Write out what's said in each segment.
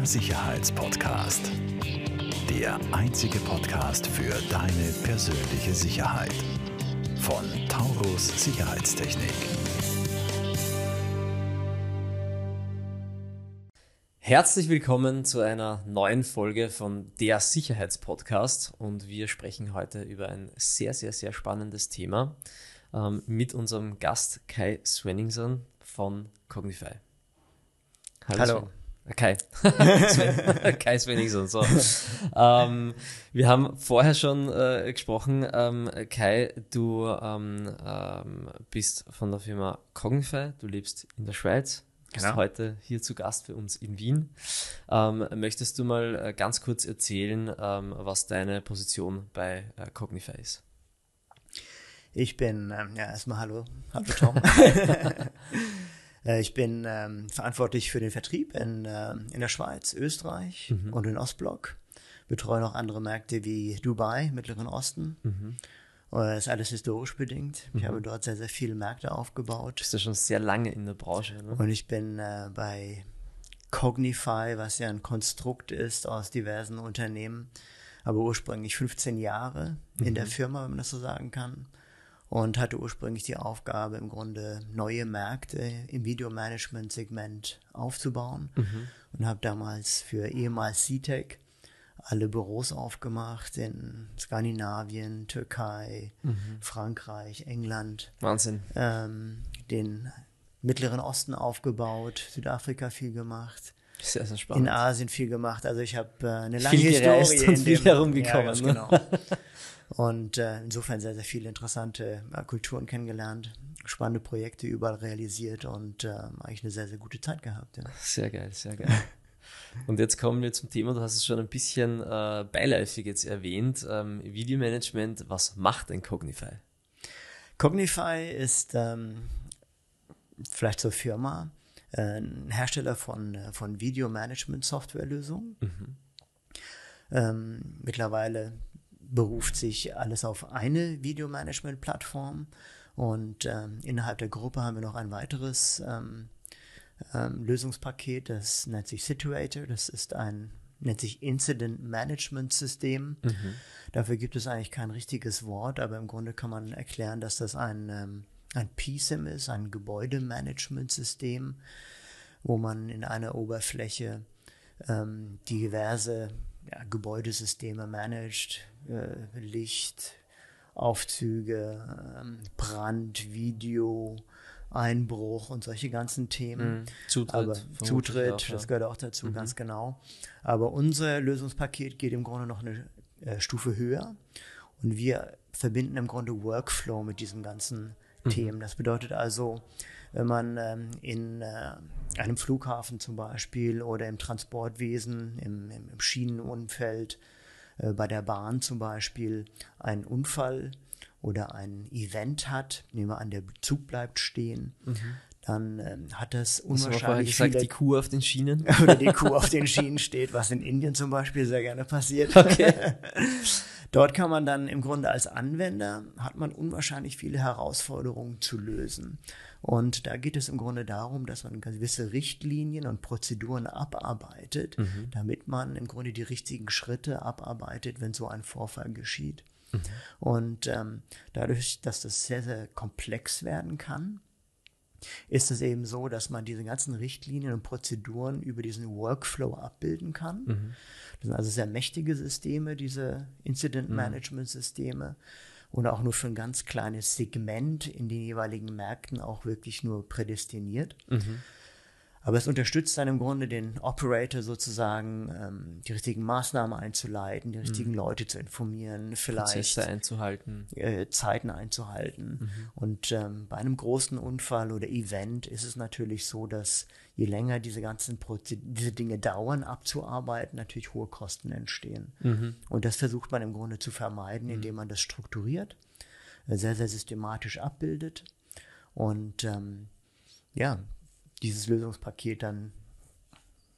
Der Sicherheitspodcast. Der einzige Podcast für deine persönliche Sicherheit. Von Taurus Sicherheitstechnik. Herzlich willkommen zu einer neuen Folge von Der Sicherheitspodcast und wir sprechen heute über ein sehr, sehr, sehr spannendes Thema ähm, mit unserem Gast Kai Swenningson von Cognify. Hallo. Hallo. Kai. Kai Svenningson. So. ähm, wir haben vorher schon äh, gesprochen. Ähm, Kai, du ähm, ähm, bist von der Firma Cognify. Du lebst in der Schweiz. Bist genau. heute hier zu Gast für uns in Wien. Ähm, möchtest du mal äh, ganz kurz erzählen, ähm, was deine Position bei äh, Cognify ist? Ich bin, ja, erstmal hallo. Hallo Tom. Äh, ich bin ähm, verantwortlich für den Vertrieb in, äh, in der Schweiz, Österreich mhm. und in Ostblock. Betreue noch andere Märkte wie Dubai, Mittleren Osten. Mhm. Das ist alles historisch bedingt. Ich mhm. habe dort sehr, sehr viele Märkte aufgebaut. Bist du schon sehr lange in der Branche, ne? Und ich bin äh, bei Cognify, was ja ein Konstrukt ist aus diversen Unternehmen, aber ursprünglich 15 Jahre in der mhm. Firma, wenn man das so sagen kann und hatte ursprünglich die Aufgabe, im Grunde neue Märkte im Videomanagement-Segment aufzubauen mhm. und habe damals für ehemals CTEC alle Büros aufgemacht in Skandinavien, Türkei, mhm. Frankreich, England. Wahnsinn. Ähm, den Mittleren Osten aufgebaut, Südafrika viel gemacht. Sehr, sehr spannend. In Asien viel gemacht. Also ich habe äh, eine lange viel Historie und viel herumgekommen. Ja, ne? genau. Und äh, insofern sehr, sehr viele interessante äh, Kulturen kennengelernt, spannende Projekte überall realisiert und äh, eigentlich eine sehr, sehr gute Zeit gehabt. Ja. Sehr geil, sehr geil. Und jetzt kommen wir zum Thema, du hast es schon ein bisschen äh, beiläufig jetzt erwähnt, ähm, Videomanagement, was macht denn Cognify? Cognify ist ähm, vielleicht zur Firma ein Hersteller von, äh, von Videomanagement-Softwarelösungen. Mhm. Ähm, mittlerweile beruft sich alles auf eine Videomanagement-Plattform und ähm, innerhalb der Gruppe haben wir noch ein weiteres ähm, ähm, Lösungspaket, das nennt sich Situator. Das ist ein nennt sich Incident Management System. Mhm. Dafür gibt es eigentlich kein richtiges Wort, aber im Grunde kann man erklären, dass das ein, ähm, ein PSIM ist, ein Gebäudemanagement-System, wo man in einer Oberfläche ähm, diverse ja, Gebäudesysteme managt, äh, Licht, Aufzüge, ähm, Brand, Video, Einbruch und solche ganzen Themen. Mhm. Zutritt. Aber Zutritt, auch, ja. das gehört auch dazu, mhm. ganz genau. Aber unser Lösungspaket geht im Grunde noch eine äh, Stufe höher und wir verbinden im Grunde Workflow mit diesen ganzen mhm. Themen. Das bedeutet also, wenn man ähm, in äh, einem Flughafen zum Beispiel oder im Transportwesen, im, im, im Schienenumfeld, äh, bei der Bahn zum Beispiel einen Unfall oder ein Event hat, nehmen wir an, der Zug bleibt stehen, mhm. Dann ähm, hat das unwahrscheinlich gesagt, viele, die Kuh auf den Schienen oder die Kuh auf den Schienen steht, was in Indien zum Beispiel sehr gerne passiert. Okay. Dort kann man dann im Grunde als Anwender hat man unwahrscheinlich viele Herausforderungen zu lösen. Und da geht es im Grunde darum, dass man gewisse Richtlinien und Prozeduren abarbeitet, mhm. damit man im Grunde die richtigen Schritte abarbeitet, wenn so ein Vorfall geschieht. Mhm. Und ähm, dadurch, dass das sehr, sehr komplex werden kann, ist es eben so, dass man diese ganzen Richtlinien und Prozeduren über diesen Workflow abbilden kann. Mhm. Das sind also sehr mächtige Systeme, diese Incident Management Systeme und auch nur für ein ganz kleines Segment in den jeweiligen Märkten auch wirklich nur prädestiniert. Mhm. Aber es unterstützt dann im Grunde den Operator sozusagen, ähm, die richtigen Maßnahmen einzuleiten, die richtigen mhm. Leute zu informieren, vielleicht Prozesse einzuhalten, äh, Zeiten einzuhalten. Mhm. Und ähm, bei einem großen Unfall oder Event ist es natürlich so, dass je länger diese ganzen Proze diese Dinge dauern, abzuarbeiten, natürlich hohe Kosten entstehen. Mhm. Und das versucht man im Grunde zu vermeiden, mhm. indem man das strukturiert, äh, sehr, sehr systematisch abbildet. Und ähm, ja, dieses Lösungspaket dann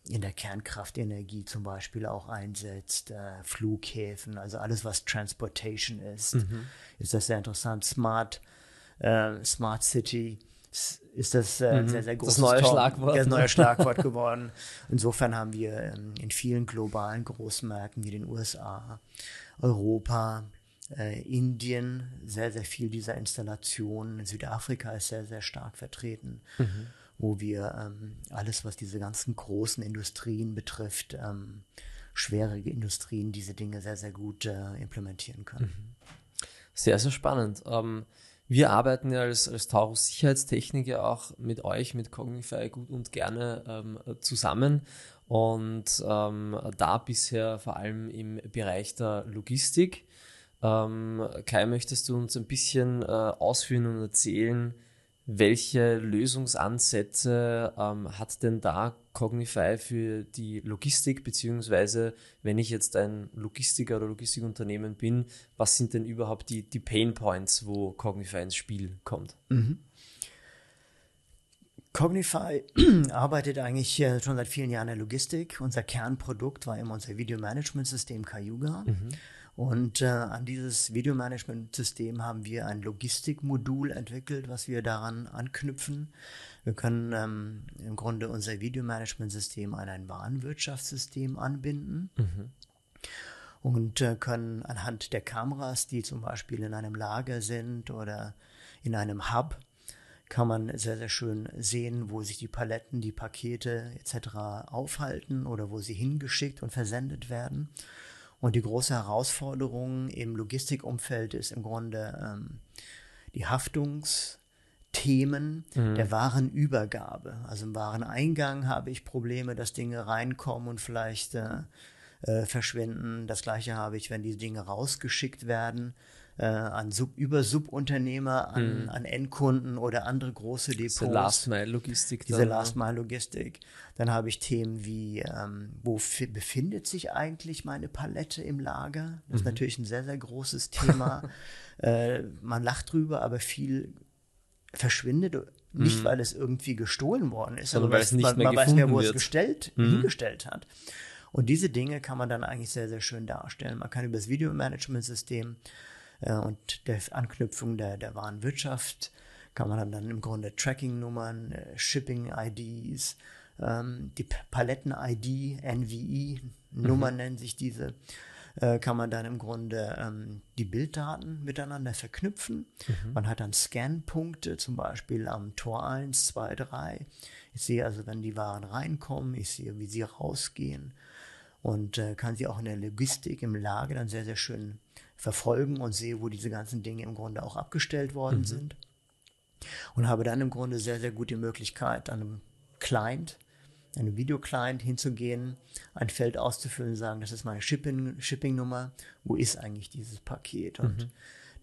in der Kernkraftenergie zum Beispiel auch einsetzt, äh, Flughäfen, also alles, was Transportation ist, mhm. ist das sehr interessant. Smart, äh, Smart City ist das äh, ein sehr, sehr großes Mhm. Das neue Tor- Schlagwort. Das neue Schlagwort geworden. Insofern haben wir ähm, in vielen globalen Großmärkten wie den USA, Europa, äh, Indien sehr, sehr viel dieser Installationen. Südafrika ist sehr, sehr stark vertreten, wo wir ähm, alles, was diese ganzen großen Industrien betrifft, ähm, schwierige Industrien, diese Dinge sehr, sehr gut äh, implementieren können. Sehr, sehr spannend. Ähm, wir arbeiten ja als, als Taurus Sicherheitstechniker auch mit euch, mit Cognify gut und gerne ähm, zusammen und ähm, da bisher vor allem im Bereich der Logistik. Ähm, Kai, möchtest du uns ein bisschen äh, ausführen und erzählen, welche Lösungsansätze ähm, hat denn da Cognify für die Logistik, beziehungsweise wenn ich jetzt ein Logistiker oder Logistikunternehmen bin, was sind denn überhaupt die, die Pain Points, wo Cognify ins Spiel kommt? Cognify arbeitet eigentlich äh, schon seit vielen Jahren in der Logistik. Unser Kernprodukt war immer unser Videomanagementsystem Cayuga. Und äh, an dieses Videomanagementsystem haben wir ein Logistikmodul entwickelt, was wir daran anknüpfen. Wir können ähm, im Grunde unser Videomanagementsystem an ein Warenwirtschaftssystem anbinden und äh, können anhand der Kameras, die zum Beispiel in einem Lager sind oder in einem Hub, kann man sehr, sehr schön sehen, wo sich die Paletten, die Pakete etc. aufhalten oder wo sie hingeschickt und versendet werden. Und die große Herausforderung im Logistikumfeld ist im Grunde ähm, die Haftungsthemen der Warenübergabe. Also im Wareneingang habe ich Probleme, dass Dinge reinkommen und vielleicht äh, äh, verschwinden. Das gleiche habe ich, wenn die Dinge rausgeschickt werden äh, an Sub über Subunternehmer, an, an Endkunden oder andere große Depots Diese Last-Mile-Logistik. diese dann? Last-Mile-Logistik. Dann habe ich Themen wie, ähm, wo fi- befindet sich eigentlich meine Palette im Lager? Das ist natürlich ein sehr, sehr großes Thema. äh, man lacht drüber, aber viel verschwindet. Nicht, weil es irgendwie gestohlen worden ist, Sondern aber weil es nicht man, mehr man weiß mehr, wo gefunden es wird. gestellt, hingestellt hat. Und diese Dinge kann man dann eigentlich sehr, sehr schön darstellen. Man kann über das Videomanagementsystem und der Anknüpfung der, der Warenwirtschaft kann man dann im Grunde Tracking-Nummern, äh, Shipping-IDs, ähm, die Paletten-ID, NVI-Nummer nennen sich diese, äh, kann man dann im Grunde ähm, die Bilddaten miteinander verknüpfen. Man hat dann Scan-Punkte, zum Beispiel am Tor 1, 2, 3. Ich sehe also, wenn die Waren reinkommen, ich sehe, wie sie rausgehen und äh, kann sie auch in der Logistik, im Lager dann sehr, sehr schön verfolgen und sehe, wo diese ganzen Dinge im Grunde auch abgestellt worden sind. Und habe dann im Grunde sehr, sehr gut die Möglichkeit, an einem Client, einem Videoclient hinzugehen, ein Feld auszufüllen, sagen, das ist meine Shipping- Shipping-Nummer, wo ist eigentlich dieses Paket? Und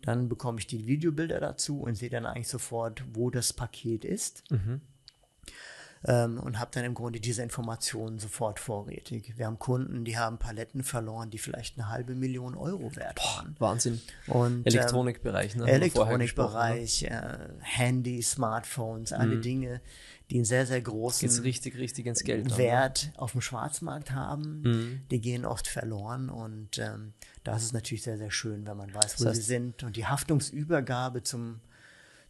dann bekomme ich die Videobilder dazu und sehe dann eigentlich sofort, wo das Paket ist ähm, und habe dann im Grunde diese Informationen sofort vorrätig. Wir haben Kunden, die haben Paletten verloren, die vielleicht eine halbe Million Euro wert waren. Wahnsinn. Und, ähm, Elektronikbereich, ne? haben gesprochen, ne? Elektronikbereich, äh, Handy, Smartphones, alle Mhm. Dinge, die einen sehr, sehr Geht's großen richtig, richtig ins Geld. ne? Wert auf dem Schwarzmarkt haben. Mhm. Die gehen oft verloren und ähm, das ist natürlich sehr, sehr schön, wenn man weiß, wo Das sie heißt- sind und die Haftungsübergabe zum,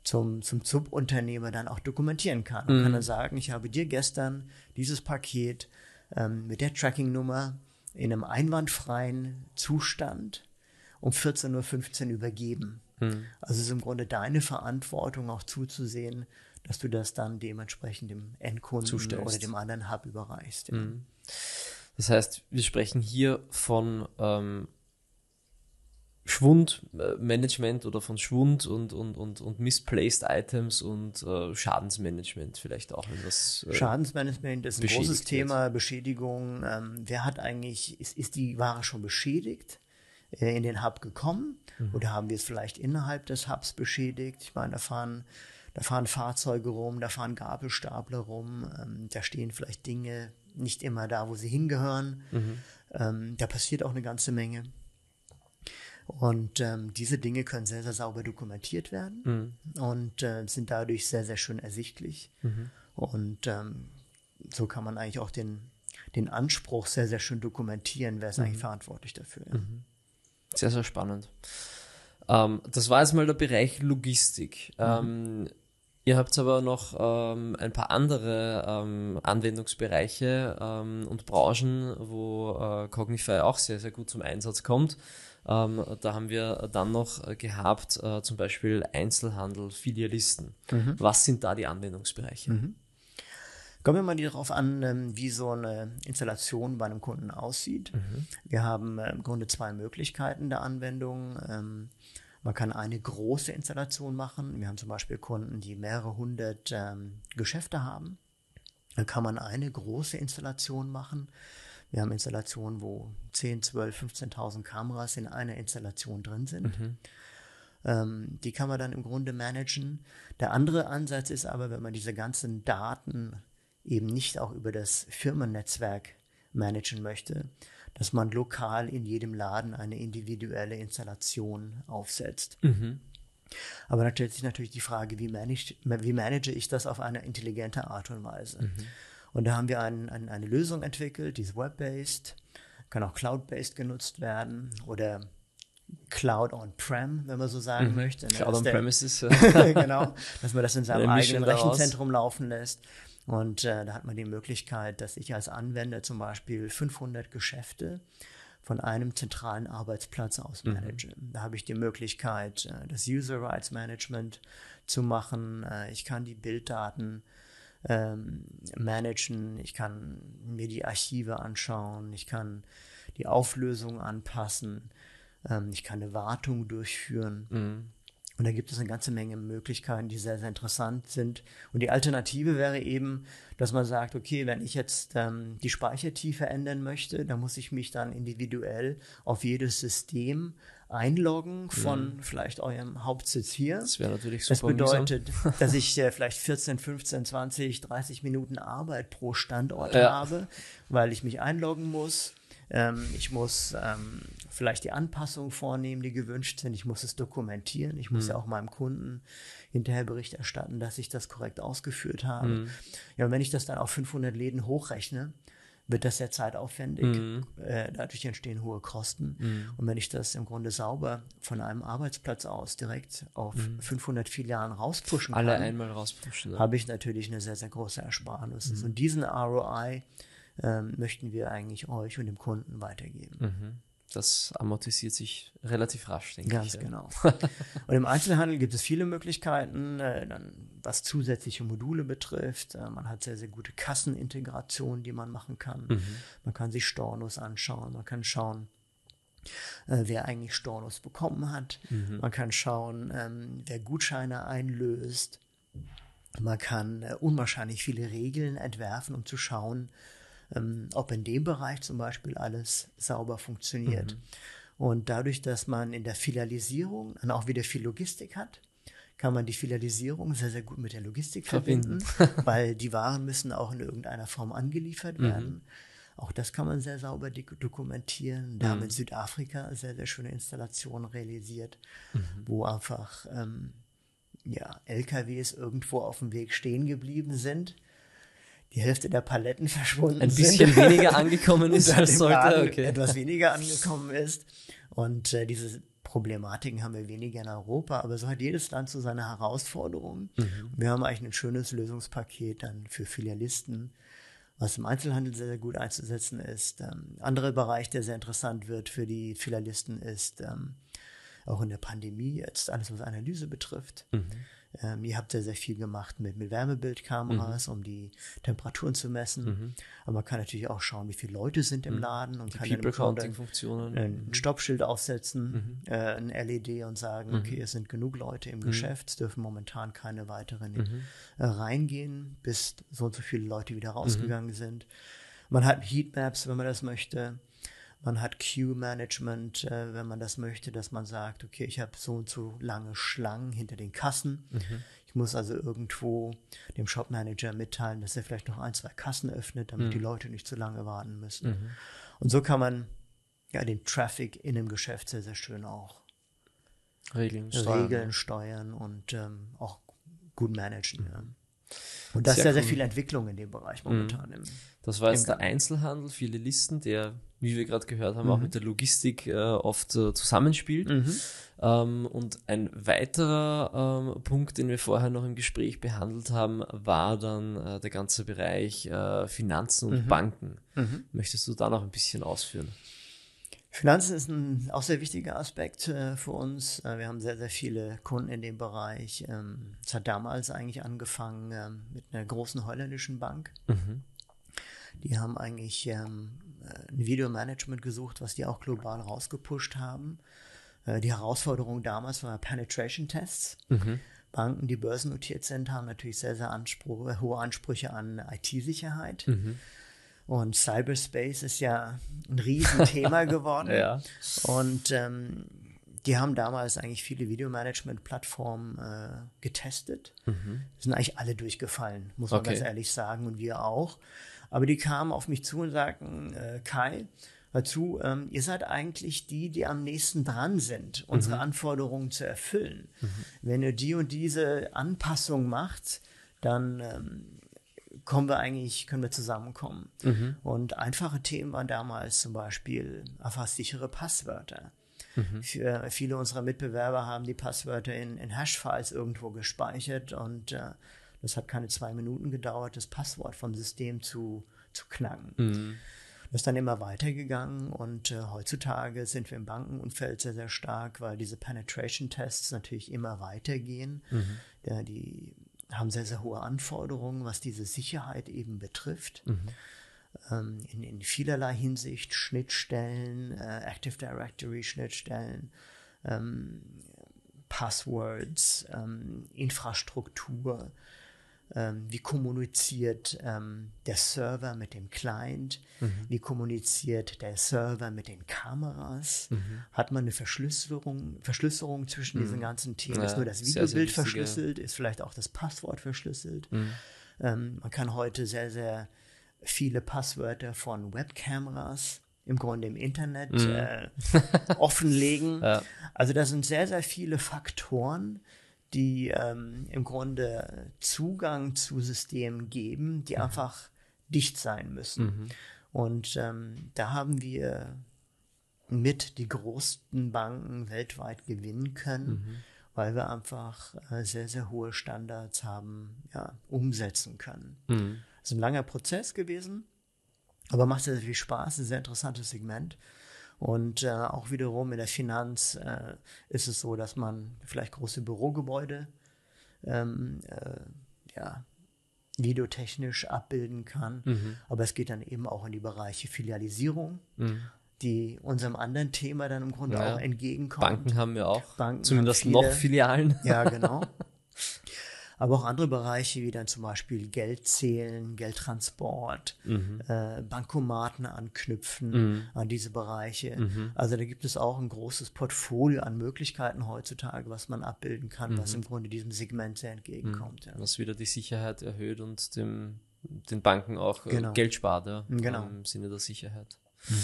zum, zum Subunternehmer dann auch dokumentieren kann. Man Mhm. kann dann sagen, ich habe dir gestern dieses Paket ähm, mit der Tracking-Nummer in einem einwandfreien Zustand um 14.15 Uhr übergeben. Mhm. Also es ist im Grunde deine Verantwortung auch zuzusehen, dass du das dann dementsprechend dem Endkunden Zustellst. oder dem anderen Hub überreichst. Ja. Das heißt, wir sprechen hier von ähm, Schwundmanagement oder von Schwund und, und, und, und misplaced Items und äh, Schadensmanagement vielleicht auch, wenn das äh, Schadensmanagement ist ein großes wird. Thema, Beschädigung. Ähm, wer hat eigentlich, ist, ist die Ware schon beschädigt, äh, in den Hub gekommen? Mhm. Oder haben wir es vielleicht innerhalb des Hubs beschädigt? Ich meine, da fahren, da fahren Fahrzeuge rum, da fahren Gabelstapler rum, ähm, da stehen vielleicht Dinge nicht immer da, wo sie hingehören. Mhm. Ähm, da passiert auch eine ganze Menge. Und ähm, diese Dinge können sehr, sehr sauber dokumentiert werden und äh, sind dadurch sehr, sehr schön ersichtlich. Und ähm, so kann man eigentlich auch den, den Anspruch sehr, sehr schön dokumentieren, wer ist eigentlich verantwortlich dafür. Ja. Sehr, sehr spannend. Ähm, das war jetzt mal der Bereich Logistik. Ähm, Ihr habt aber noch ähm, ein paar andere ähm, Anwendungsbereiche ähm, und Branchen, wo äh, Cognify auch sehr, sehr gut zum Einsatz kommt. Ähm, da haben wir dann noch gehabt, äh, zum Beispiel Einzelhandel, Filialisten. Mhm. Was sind da die Anwendungsbereiche? Mhm. Kommen wir mal darauf an, ähm, wie so eine Installation bei einem Kunden aussieht. Mhm. Wir haben äh, im Grunde zwei Möglichkeiten der Anwendung. Man kann eine große Installation machen. Wir haben zum Beispiel Kunden, die mehrere hundert ähm, Geschäfte haben. Dann kann man eine große Installation machen. Wir haben Installationen, wo 10, 12, 15.000 Kameras in einer Installation drin sind. Mhm. Ähm, die kann man dann im Grunde managen. Der andere Ansatz ist aber, wenn man diese ganzen Daten eben nicht auch über das Firmennetzwerk managen möchte, dass man lokal in jedem Laden eine individuelle Installation aufsetzt. Mhm. Aber dann stellt sich natürlich die Frage, wie manage, wie manage ich das auf eine intelligente Art und Weise? Mhm. Und da haben wir ein, ein, eine Lösung entwickelt, die ist web-based, kann auch cloud-based genutzt werden oder Cloud on-prem, wenn man so sagen mhm. möchte. Ne? Cloud on-premises. genau, dass man das in seinem eigenen Rechenzentrum laufen lässt. Und äh, da hat man die Möglichkeit, dass ich als Anwender zum Beispiel 500 Geschäfte von einem zentralen Arbeitsplatz aus mhm. manage. Mhm. Da habe ich die Möglichkeit, äh, das User Rights Management zu machen. Äh, ich kann die Bilddaten ähm, managen, ich kann mir die Archive anschauen, ich kann die Auflösung anpassen, ähm, ich kann eine Wartung durchführen. Mhm. Und da gibt es eine ganze Menge Möglichkeiten, die sehr, sehr interessant sind. Und die Alternative wäre eben, dass man sagt, okay, wenn ich jetzt ähm, die Speichertiefe ändern möchte, dann muss ich mich dann individuell auf jedes System einloggen von mhm. vielleicht eurem Hauptsitz hier. Das wäre natürlich super. Das bedeutet, dass ich äh, vielleicht 14, 15, 20, 30 Minuten Arbeit pro Standort ja. habe, weil ich mich einloggen muss. Ähm, ich muss ähm, vielleicht die Anpassungen vornehmen, die gewünscht sind. Ich muss es dokumentieren. Ich muss mhm. ja auch meinem Kunden hinterher Bericht erstatten, dass ich das korrekt ausgeführt habe. Mhm. Ja, und wenn ich das dann auf 500 Läden hochrechne, wird das sehr zeitaufwendig. Mhm. Äh, dadurch entstehen hohe Kosten. Mhm. Und wenn ich das im Grunde sauber von einem Arbeitsplatz aus direkt auf mhm. 500 Filialen rauspushen Alle kann, einmal rauspushen, ja. habe ich natürlich eine sehr, sehr große Ersparnis. Mhm. Und diesen ROI ähm, möchten wir eigentlich euch und dem Kunden weitergeben. Mhm das amortisiert sich relativ rasch, denke Ganz ich. Ganz genau. Und im Einzelhandel gibt es viele Möglichkeiten, äh, dann, was zusätzliche Module betrifft. Äh, man hat sehr, sehr gute Kassenintegrationen, die man machen kann. Mhm. Man kann sich Stornos anschauen. Man kann schauen, äh, wer eigentlich Stornos bekommen hat. Mhm. Man kann schauen, ähm, wer Gutscheine einlöst. Man kann unwahrscheinlich viele Regeln entwerfen, um zu schauen, ähm, ob in dem Bereich zum Beispiel alles sauber funktioniert. Mhm. Und dadurch, dass man in der Filialisierung dann auch wieder viel Logistik hat, kann man die Filialisierung sehr, sehr gut mit der Logistik verbinden, verbinden weil die Waren müssen auch in irgendeiner Form angeliefert mhm. werden. Mhm. Auch das kann man sehr sauber dokumentieren. Da haben wir in mhm. Südafrika sehr, sehr schöne Installationen realisiert, mhm. wo einfach ähm, ja, LKWs irgendwo auf dem Weg stehen geblieben sind die Hälfte der Paletten verschwunden Ein bisschen sind. weniger angekommen ist als sollte. Okay. Etwas weniger angekommen ist. Und äh, diese Problematiken haben wir weniger in Europa, aber so hat jedes Land so seine Herausforderungen. Mhm. Wir haben eigentlich ein schönes Lösungspaket dann für Filialisten, was im Einzelhandel sehr, sehr gut einzusetzen ist. Ähm, anderer Bereich, der sehr interessant wird für die Filialisten, ist ähm, auch in der Pandemie jetzt alles, was Analyse betrifft. Mhm. Ähm, ihr habt sehr, sehr viel gemacht mit, mit Wärmebildkameras, mhm. um die Temperaturen zu messen. Mhm. Aber man kann natürlich auch schauen, wie viele Leute sind im mhm. Laden und die kann dann Funktionen. ein mhm. Stoppschild aufsetzen, mhm. äh, ein LED und sagen, okay, es sind genug Leute im Geschäft, es dürfen momentan keine weiteren äh, reingehen, bis so und so viele Leute wieder rausgegangen sind. Man hat Heatmaps, wenn man das möchte. Man hat Queue-Management, äh, wenn man das möchte, dass man sagt, okay, ich habe so und so lange Schlangen hinter den Kassen. Mhm. Ich muss also irgendwo dem Shop-Manager mitteilen, dass er vielleicht noch ein, zwei Kassen öffnet, damit mhm. die Leute nicht zu lange warten müssen. Mhm. Und so kann man ja den Traffic in dem Geschäft sehr, sehr schön auch Regeln steuern, Regeln steuern und ähm, auch gut managen. Ja. Und das sehr ist sehr, cool. sehr viel Entwicklung in dem Bereich momentan. Mhm. Im, das war jetzt der Einzelhandel, viele Listen, der wie wir gerade gehört haben, mhm. auch mit der Logistik äh, oft äh, zusammenspielt. Mhm. Ähm, und ein weiterer ähm, Punkt, den wir vorher noch im Gespräch behandelt haben, war dann äh, der ganze Bereich äh, Finanzen und mhm. Banken. Mhm. Möchtest du da noch ein bisschen ausführen? Finanzen ist ein auch sehr wichtiger Aspekt äh, für uns. Äh, wir haben sehr, sehr viele Kunden in dem Bereich. Ähm, es hat damals eigentlich angefangen ähm, mit einer großen holländischen Bank. Mhm. Die haben eigentlich ähm, äh, ein Videomanagement gesucht, was die auch global rausgepusht haben. Äh, die Herausforderung damals war Penetration Tests. Mhm. Banken, die börsennotiert sind, haben natürlich sehr, sehr Anspruch, hohe Ansprüche an IT-Sicherheit. Mhm. Und Cyberspace ist ja ein Riesenthema geworden. ja. Und ähm, die haben damals eigentlich viele Videomanagement-Plattformen äh, getestet. Mhm. Sind eigentlich alle durchgefallen, muss man okay. ganz ehrlich sagen, und wir auch. Aber die kamen auf mich zu und sagten, äh, Kai, dazu, ähm, ihr seid eigentlich die, die am nächsten dran sind, unsere mhm. Anforderungen zu erfüllen. Mhm. Wenn ihr die und diese Anpassung macht, dann ähm, kommen wir eigentlich, können wir zusammenkommen. Mhm. Und einfache Themen waren damals zum Beispiel einfach sichere Passwörter. Mhm. Für viele unserer Mitbewerber haben die Passwörter in, in Hash-Files irgendwo gespeichert und äh, das hat keine zwei Minuten gedauert, das Passwort vom System zu, zu knacken. Mhm. Das ist dann immer weitergegangen und äh, heutzutage sind wir im Bankenumfeld sehr, sehr stark, weil diese Penetration-Tests natürlich immer weitergehen. Mhm. Ja, die haben sehr, sehr hohe Anforderungen, was diese Sicherheit eben betrifft. Mhm. Ähm, in, in vielerlei Hinsicht Schnittstellen, äh, Active Directory Schnittstellen, ähm, Passwords, ähm, Infrastruktur, ähm, wie kommuniziert ähm, der Server mit dem Client, mhm. wie kommuniziert der Server mit den Kameras, mhm. hat man eine Verschlüsselung, Verschlüsselung zwischen mhm. diesen ganzen Themen, ja, ist nur das Videobild verschlüsselt, ist vielleicht auch das Passwort verschlüsselt. Mhm. Ähm, man kann heute sehr, sehr viele Passwörter von Webkameras im Grunde im Internet mhm. äh, offenlegen. Ja. Also da sind sehr, sehr viele Faktoren, die ähm, im Grunde Zugang zu Systemen geben, die mhm. einfach dicht sein müssen. Mhm. Und ähm, da haben wir mit die größten Banken weltweit gewinnen können, mhm. weil wir einfach äh, sehr, sehr hohe Standards haben ja, umsetzen können. Mhm. Es ist ein langer Prozess gewesen, aber macht sehr, sehr viel Spaß, ein sehr interessantes Segment. Und äh, auch wiederum in der Finanz äh, ist es so, dass man vielleicht große Bürogebäude ähm, äh, ja, videotechnisch abbilden kann. Mhm. Aber es geht dann eben auch in die Bereiche Filialisierung, mhm. die unserem anderen Thema dann im Grunde ja, auch entgegenkommt. Banken haben wir auch. Banken Zumindest viele, noch Filialen. Ja, genau. aber auch andere Bereiche wie dann zum Beispiel Geldzählen, Geldtransport, mhm. äh, Bankomaten anknüpfen mhm. an diese Bereiche. Mhm. Also da gibt es auch ein großes Portfolio an Möglichkeiten heutzutage, was man abbilden kann, was mhm. im Grunde diesem Segment sehr entgegenkommt. Mhm. Ja. Was wieder die Sicherheit erhöht und dem, den Banken auch äh, genau. Geld spart, ja, genau. im Sinne der Sicherheit. Mhm.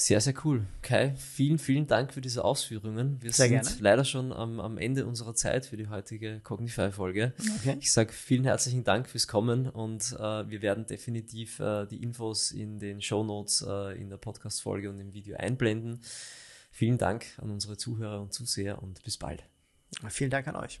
Sehr, sehr cool. Kai, vielen, vielen Dank für diese Ausführungen. Wir sehr sind gerne. leider schon am, am Ende unserer Zeit für die heutige Cognify-Folge. Okay. Ich sage vielen herzlichen Dank fürs Kommen und äh, wir werden definitiv äh, die Infos in den Show Notes äh, in der Podcast-Folge und im Video einblenden. Vielen Dank an unsere Zuhörer und Zuseher und bis bald. Vielen Dank an euch.